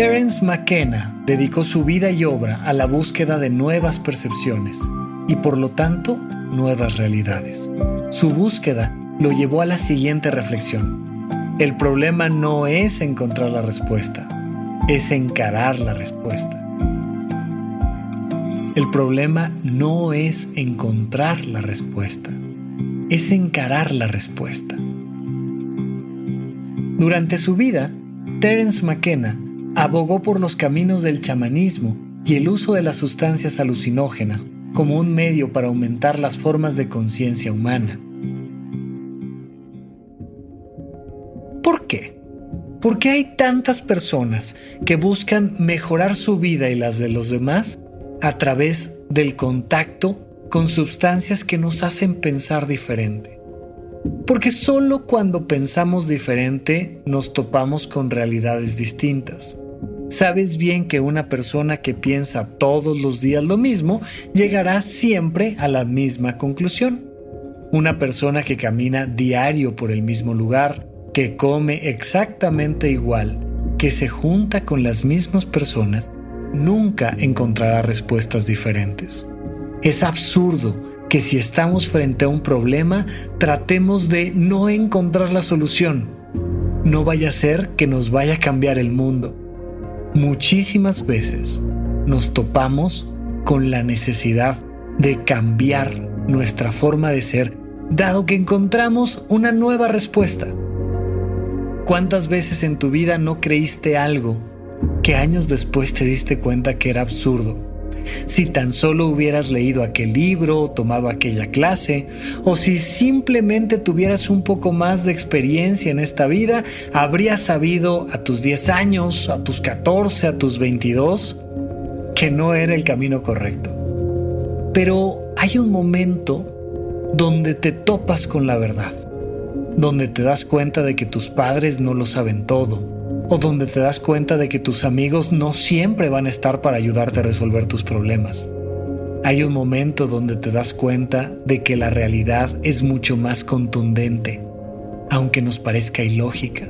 Terence McKenna dedicó su vida y obra a la búsqueda de nuevas percepciones y por lo tanto nuevas realidades. Su búsqueda lo llevó a la siguiente reflexión. El problema no es encontrar la respuesta, es encarar la respuesta. El problema no es encontrar la respuesta, es encarar la respuesta. Durante su vida, Terence McKenna abogó por los caminos del chamanismo y el uso de las sustancias alucinógenas como un medio para aumentar las formas de conciencia humana. ¿Por qué? ¿Por qué hay tantas personas que buscan mejorar su vida y las de los demás a través del contacto con sustancias que nos hacen pensar diferente? Porque solo cuando pensamos diferente nos topamos con realidades distintas. Sabes bien que una persona que piensa todos los días lo mismo llegará siempre a la misma conclusión. Una persona que camina diario por el mismo lugar, que come exactamente igual, que se junta con las mismas personas, nunca encontrará respuestas diferentes. Es absurdo que si estamos frente a un problema, tratemos de no encontrar la solución. No vaya a ser que nos vaya a cambiar el mundo. Muchísimas veces nos topamos con la necesidad de cambiar nuestra forma de ser, dado que encontramos una nueva respuesta. ¿Cuántas veces en tu vida no creíste algo que años después te diste cuenta que era absurdo? Si tan solo hubieras leído aquel libro o tomado aquella clase, o si simplemente tuvieras un poco más de experiencia en esta vida, habrías sabido a tus 10 años, a tus 14, a tus 22, que no era el camino correcto. Pero hay un momento donde te topas con la verdad, donde te das cuenta de que tus padres no lo saben todo o donde te das cuenta de que tus amigos no siempre van a estar para ayudarte a resolver tus problemas. Hay un momento donde te das cuenta de que la realidad es mucho más contundente, aunque nos parezca ilógica.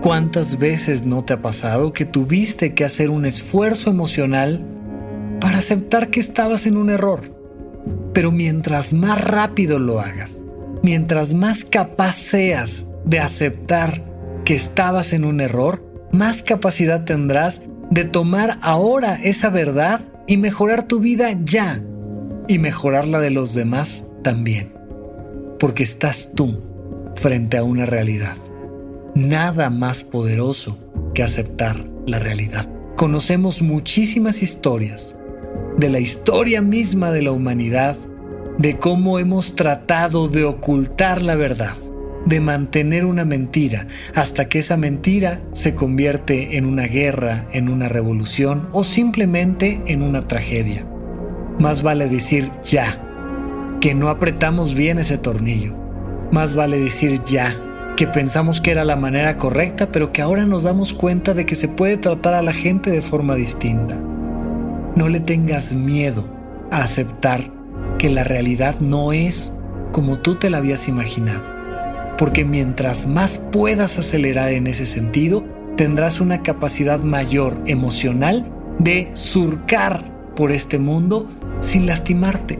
¿Cuántas veces no te ha pasado que tuviste que hacer un esfuerzo emocional para aceptar que estabas en un error? Pero mientras más rápido lo hagas, mientras más capaz seas de aceptar que estabas en un error, más capacidad tendrás de tomar ahora esa verdad y mejorar tu vida ya y mejorar la de los demás también. Porque estás tú frente a una realidad. Nada más poderoso que aceptar la realidad. Conocemos muchísimas historias de la historia misma de la humanidad, de cómo hemos tratado de ocultar la verdad de mantener una mentira hasta que esa mentira se convierte en una guerra, en una revolución o simplemente en una tragedia. Más vale decir ya, que no apretamos bien ese tornillo. Más vale decir ya, que pensamos que era la manera correcta, pero que ahora nos damos cuenta de que se puede tratar a la gente de forma distinta. No le tengas miedo a aceptar que la realidad no es como tú te la habías imaginado. Porque mientras más puedas acelerar en ese sentido, tendrás una capacidad mayor emocional de surcar por este mundo sin lastimarte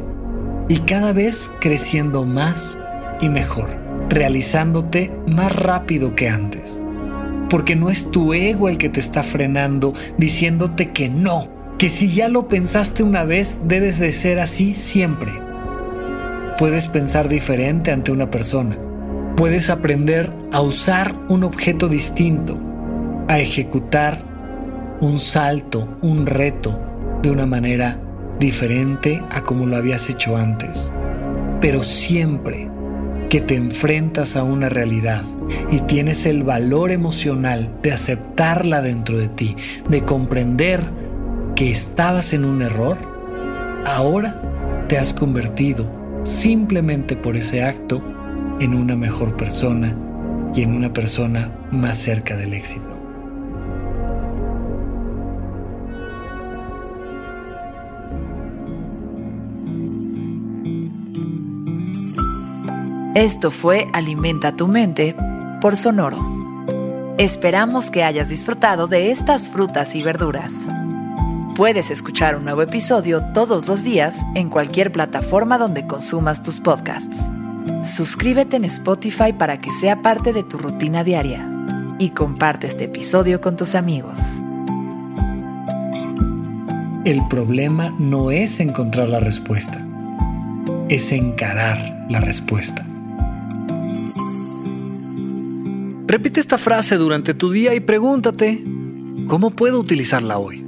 y cada vez creciendo más y mejor, realizándote más rápido que antes. Porque no es tu ego el que te está frenando diciéndote que no, que si ya lo pensaste una vez debes de ser así siempre. Puedes pensar diferente ante una persona. Puedes aprender a usar un objeto distinto, a ejecutar un salto, un reto de una manera diferente a como lo habías hecho antes. Pero siempre que te enfrentas a una realidad y tienes el valor emocional de aceptarla dentro de ti, de comprender que estabas en un error, ahora te has convertido simplemente por ese acto en una mejor persona y en una persona más cerca del éxito. Esto fue Alimenta tu mente por Sonoro. Esperamos que hayas disfrutado de estas frutas y verduras. Puedes escuchar un nuevo episodio todos los días en cualquier plataforma donde consumas tus podcasts. Suscríbete en Spotify para que sea parte de tu rutina diaria y comparte este episodio con tus amigos. El problema no es encontrar la respuesta, es encarar la respuesta. Repite esta frase durante tu día y pregúntate, ¿cómo puedo utilizarla hoy?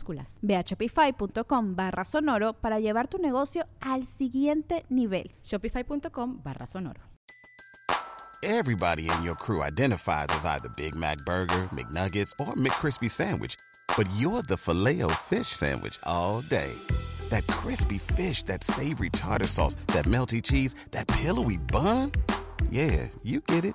minúsculas. Ve a shopify.com barra sonoro para llevar tu negocio al siguiente nivel. Shopify.com barra sonoro. Everybody in your crew identifies as either Big Mac Burger, McNuggets, or McCrispy Sandwich. But you're the filet fish Sandwich all day. That crispy fish, that savory tartar sauce, that melty cheese, that pillowy bun. Yeah, you get it.